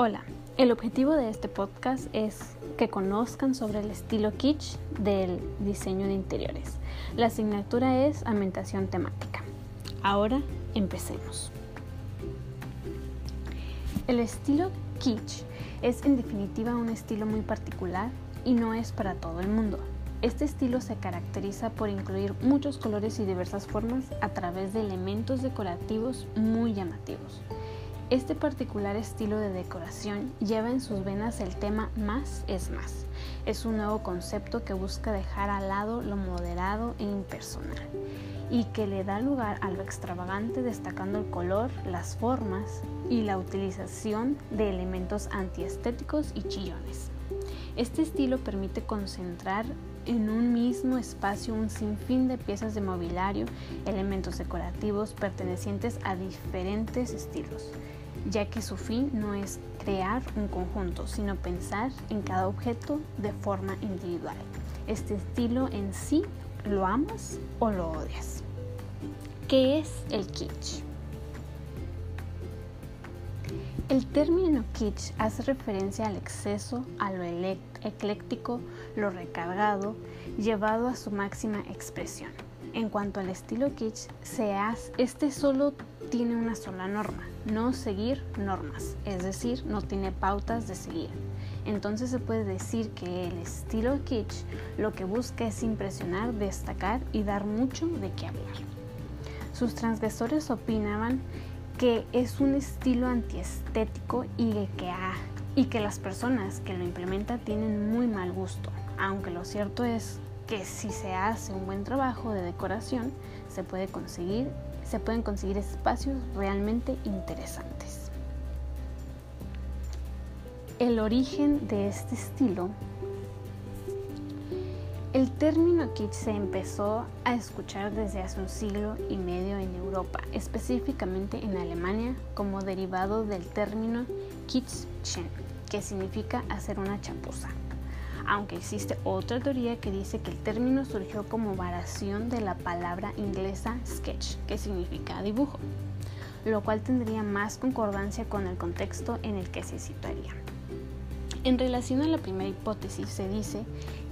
Hola, el objetivo de este podcast es que conozcan sobre el estilo kitsch del diseño de interiores. La asignatura es ambientación temática. Ahora empecemos. El estilo kitsch es en definitiva un estilo muy particular y no es para todo el mundo. Este estilo se caracteriza por incluir muchos colores y diversas formas a través de elementos decorativos muy llamativos. Este particular estilo de decoración lleva en sus venas el tema más es más. Es un nuevo concepto que busca dejar al lado lo moderado e impersonal y que le da lugar a lo extravagante destacando el color, las formas y la utilización de elementos antiestéticos y chillones. Este estilo permite concentrar en un mismo espacio un sinfín de piezas de mobiliario, elementos decorativos pertenecientes a diferentes estilos ya que su fin no es crear un conjunto, sino pensar en cada objeto de forma individual. Este estilo en sí lo amas o lo odias. ¿Qué es el kitsch? El término kitsch hace referencia al exceso, a lo ecléctico, lo recargado, llevado a su máxima expresión. En cuanto al estilo kitsch, se hace, este solo tiene una sola norma, no seguir normas, es decir, no tiene pautas de seguir. Entonces se puede decir que el estilo kitsch lo que busca es impresionar, destacar y dar mucho de qué hablar. Sus transgresores opinaban que es un estilo antiestético y que, y que las personas que lo implementan tienen muy mal gusto, aunque lo cierto es que si se hace un buen trabajo de decoración se puede conseguir se pueden conseguir espacios realmente interesantes. El origen de este estilo el término kitsch se empezó a escuchar desde hace un siglo y medio en Europa, específicamente en Alemania, como derivado del término kitschen, que significa hacer una chapuza aunque existe otra teoría que dice que el término surgió como variación de la palabra inglesa sketch, que significa dibujo, lo cual tendría más concordancia con el contexto en el que se situaría. En relación a la primera hipótesis, se dice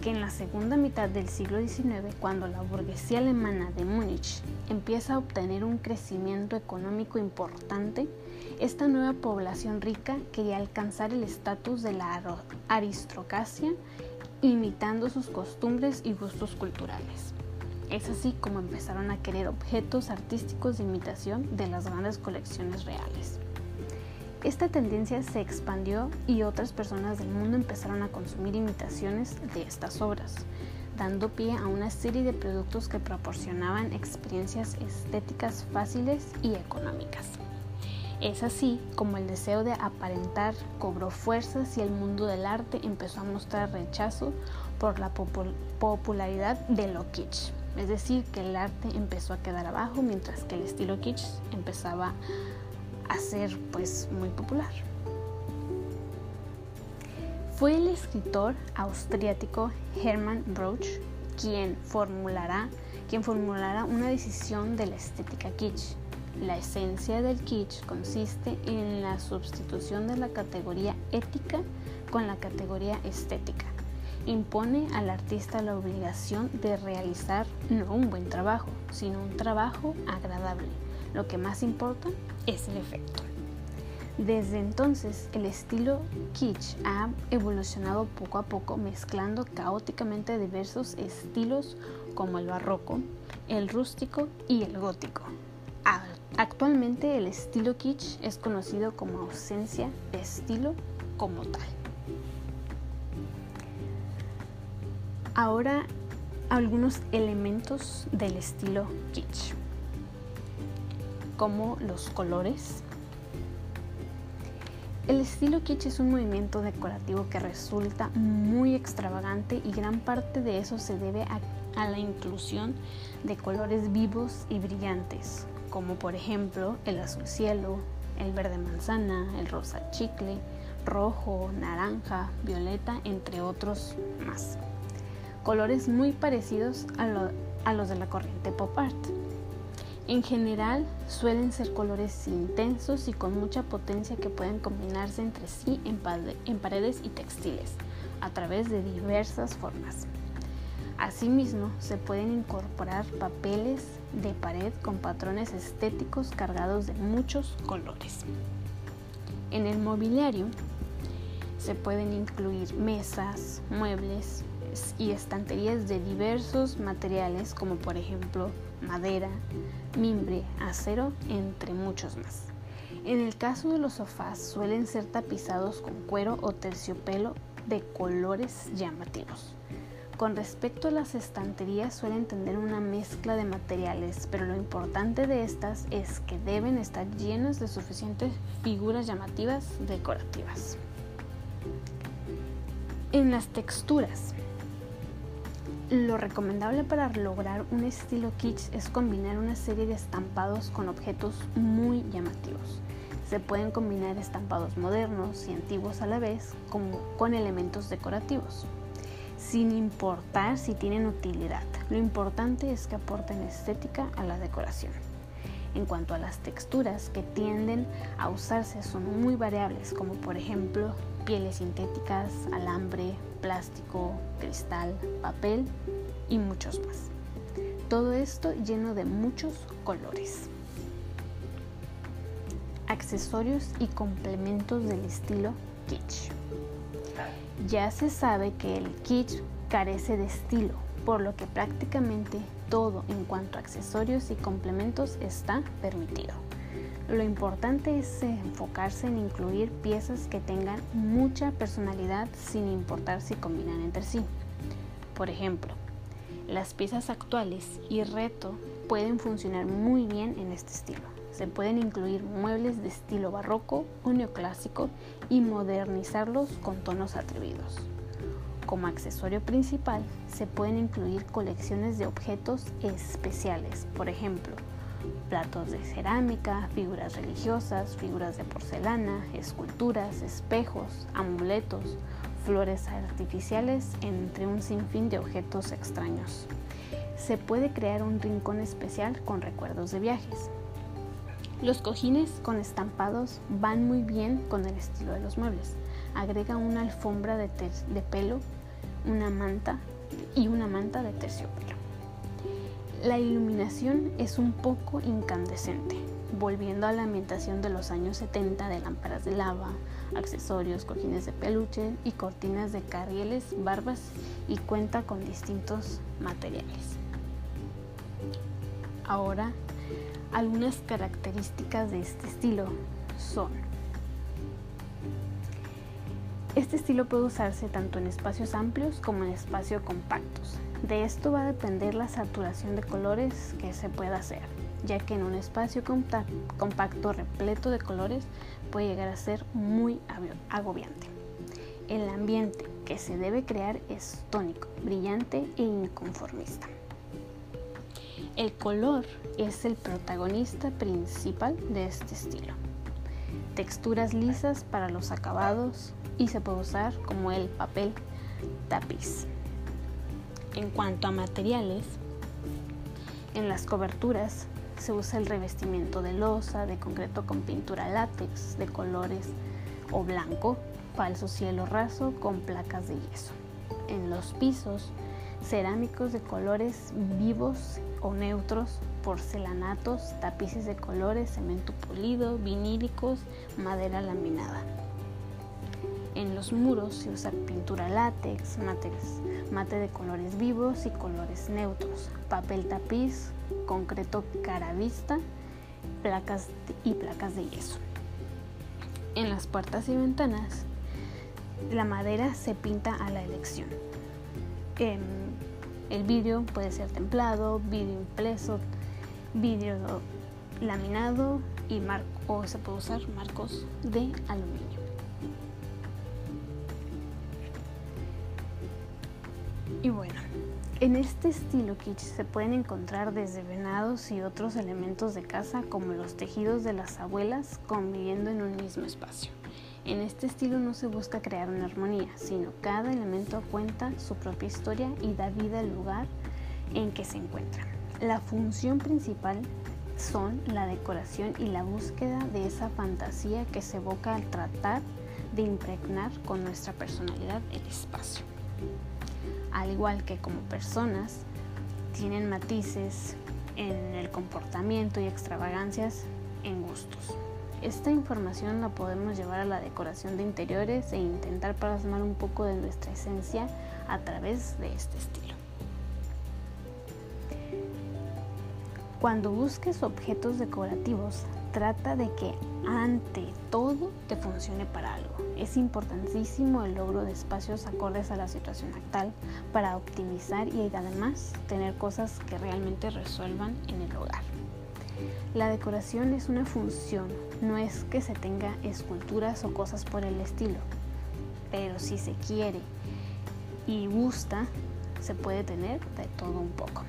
que en la segunda mitad del siglo XIX, cuando la burguesía alemana de Múnich empieza a obtener un crecimiento económico importante, esta nueva población rica quería alcanzar el estatus de la aristocracia imitando sus costumbres y gustos culturales. Es así como empezaron a querer objetos artísticos de imitación de las grandes colecciones reales. Esta tendencia se expandió y otras personas del mundo empezaron a consumir imitaciones de estas obras, dando pie a una serie de productos que proporcionaban experiencias estéticas fáciles y económicas. Es así como el deseo de aparentar cobró fuerzas y el mundo del arte empezó a mostrar rechazo por la popularidad de lo kitsch. Es decir, que el arte empezó a quedar abajo mientras que el estilo kitsch empezaba a ser pues muy popular. Fue el escritor austriático Hermann Broch quien formulará, quien formulará una decisión de la estética kitsch la esencia del kitsch consiste en la sustitución de la categoría ética con la categoría estética. Impone al artista la obligación de realizar no un buen trabajo, sino un trabajo agradable. Lo que más importa es el efecto. Desde entonces, el estilo kitsch ha evolucionado poco a poco mezclando caóticamente diversos estilos como el barroco, el rústico y el gótico, Actualmente el estilo kitsch es conocido como ausencia de estilo como tal. Ahora algunos elementos del estilo kitsch, como los colores. El estilo kitsch es un movimiento decorativo que resulta muy extravagante y gran parte de eso se debe a, a la inclusión de colores vivos y brillantes, como por ejemplo el azul cielo, el verde manzana, el rosa chicle, rojo, naranja, violeta, entre otros más. Colores muy parecidos a, los de la corriente pop art. En general suelen ser colores intensos y con mucha potencia que pueden combinarse entre sí en, paredes y textiles a través de diversas formas. Asimismo, se pueden incorporar papeles de pared con patrones estéticos cargados de muchos colores. En el mobiliario se pueden incluir mesas, muebles y estanterías de diversos materiales como por ejemplo madera, mimbre, acero, entre muchos más. En el caso de los sofás suelen ser tapizados con cuero o terciopelo de colores llamativos. Con respecto a las estanterías suelen tener una mezcla de materiales, pero lo importante de estas es que deben estar llenas de suficientes figuras llamativas decorativas. En las texturas, lo recomendable para lograr un estilo kitsch es combinar una serie de estampados con objetos muy llamativos. Se pueden combinar estampados modernos y antiguos a la vez como con elementos decorativos, sin importar si tienen utilidad. Lo importante es que aporten estética a la decoración. En cuanto a las texturas que tienden a usarse son muy variables, como por ejemplo pieles sintéticas, alambre, plástico, cristal, papel y muchos más. Todo esto lleno de muchos colores. Accesorios y complementos del estilo kitsch. Ya se sabe que el kitsch carece de estilo, por lo que prácticamente todo en cuanto a accesorios y complementos está permitido. Lo importante es enfocarse en incluir piezas que tengan mucha personalidad sin importar si combinan entre sí. Por ejemplo, las piezas actuales y reto pueden funcionar muy bien en este estilo. Se pueden incluir muebles de estilo barroco o neoclásico y modernizarlos con tonos atrevidos. Como accesorio principal se pueden incluir colecciones de objetos especiales, por ejemplo, platos de cerámica, figuras religiosas, figuras de porcelana, esculturas, espejos, amuletos, flores artificiales, entre un sinfín de objetos extraños. Se puede crear un rincón especial con recuerdos de viajes. Los cojines con estampados van muy bien con el estilo de los muebles. Agrega una alfombra de, pelo, una manta y una manta de terciopelo. La iluminación es un poco incandescente, volviendo a la ambientación de los años 70 de lámparas de lava, accesorios, cojines de peluche y cortinas de carrieles, barbas y cuenta con distintos materiales. Ahora, algunas características de este estilo son este estilo puede usarse tanto en espacios amplios como en espacios compactos. De esto va a depender la saturación de colores que se pueda hacer, ya que en un espacio compacto repleto de colores puede llegar a ser muy agobiante. El ambiente que se debe crear es tónico, brillante e inconformista. El color es el protagonista principal de este estilo. Texturas lisas para los acabados, y se puede usar como el papel tapiz. En cuanto a materiales, en las coberturas se usa el revestimiento de losa, de concreto con pintura látex, de colores o blanco, falso cielo raso con placas de yeso. En los pisos, cerámicos de colores vivos o neutros, porcelanatos, tapices de colores, cemento pulido, vinílicos, madera laminada. En los muros se usa pintura látex, mate de colores vivos y colores neutros, papel tapiz, concreto cara vista placas y placas de yeso. En las puertas y ventanas, la madera se pinta a la elección. El vidrio puede ser templado, vidrio impreso, vidrio laminado y o se puede usar marcos de aluminio. Y bueno, en este estilo kitsch se pueden encontrar desde venados y otros elementos de casa como los tejidos de las abuelas conviviendo en un mismo espacio. En este estilo no se busca crear una armonía, sino cada elemento cuenta su propia historia y da vida al lugar en que se encuentra. La función principal son la decoración y la búsqueda de esa fantasía que se evoca al tratar de impregnar con nuestra personalidad el espacio. Al igual que como personas, tienen matices en el comportamiento y extravagancias en gustos. Esta información la podemos llevar a la decoración de interiores e intentar plasmar un poco de nuestra esencia a través de este estilo. Cuando busques objetos decorativos, trata de que ante todo te funcione para algo. Es importantísimo el logro de espacios acordes a la situación actual para optimizar y además tener cosas que realmente resuelvan en el hogar. La decoración es una función, no es que se tenga esculturas o cosas por el estilo, pero si se quiere y gusta, se puede tener de todo un poco.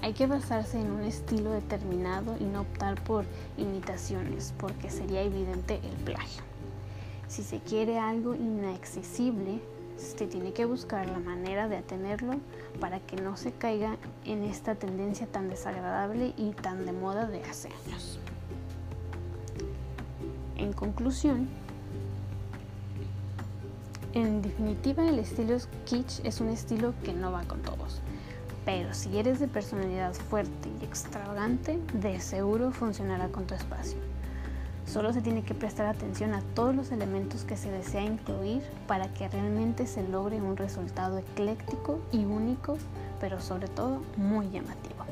Hay que basarse en un estilo determinado y no optar por imitaciones, porque sería evidente el plagio. Si se quiere algo inaccesible, se tiene que buscar la manera de atenerlo para que no se caiga en esta tendencia tan desagradable y tan de moda de hace años. En conclusión, en definitiva el estilo kitsch es un estilo que no va con todos, pero si eres de personalidad fuerte y extravagante, de seguro funcionará con tu espacio. Solo se tiene que prestar atención a todos los elementos que se desea incluir para que realmente se logre un resultado ecléctico y único, pero sobre todo muy llamativo.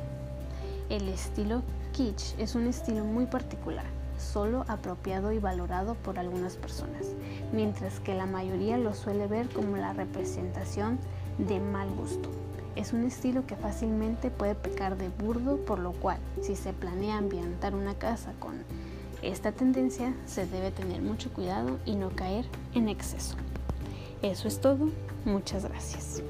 El estilo kitsch es un estilo muy particular, solo apropiado y valorado por algunas personas, mientras que la mayoría lo suele ver como la representación de mal gusto. Es un estilo que fácilmente puede pecar de burdo, por lo cual, si se planea ambientar una casa con esta tendencia se debe tener mucho cuidado y no caer en exceso. Eso es todo. Muchas gracias.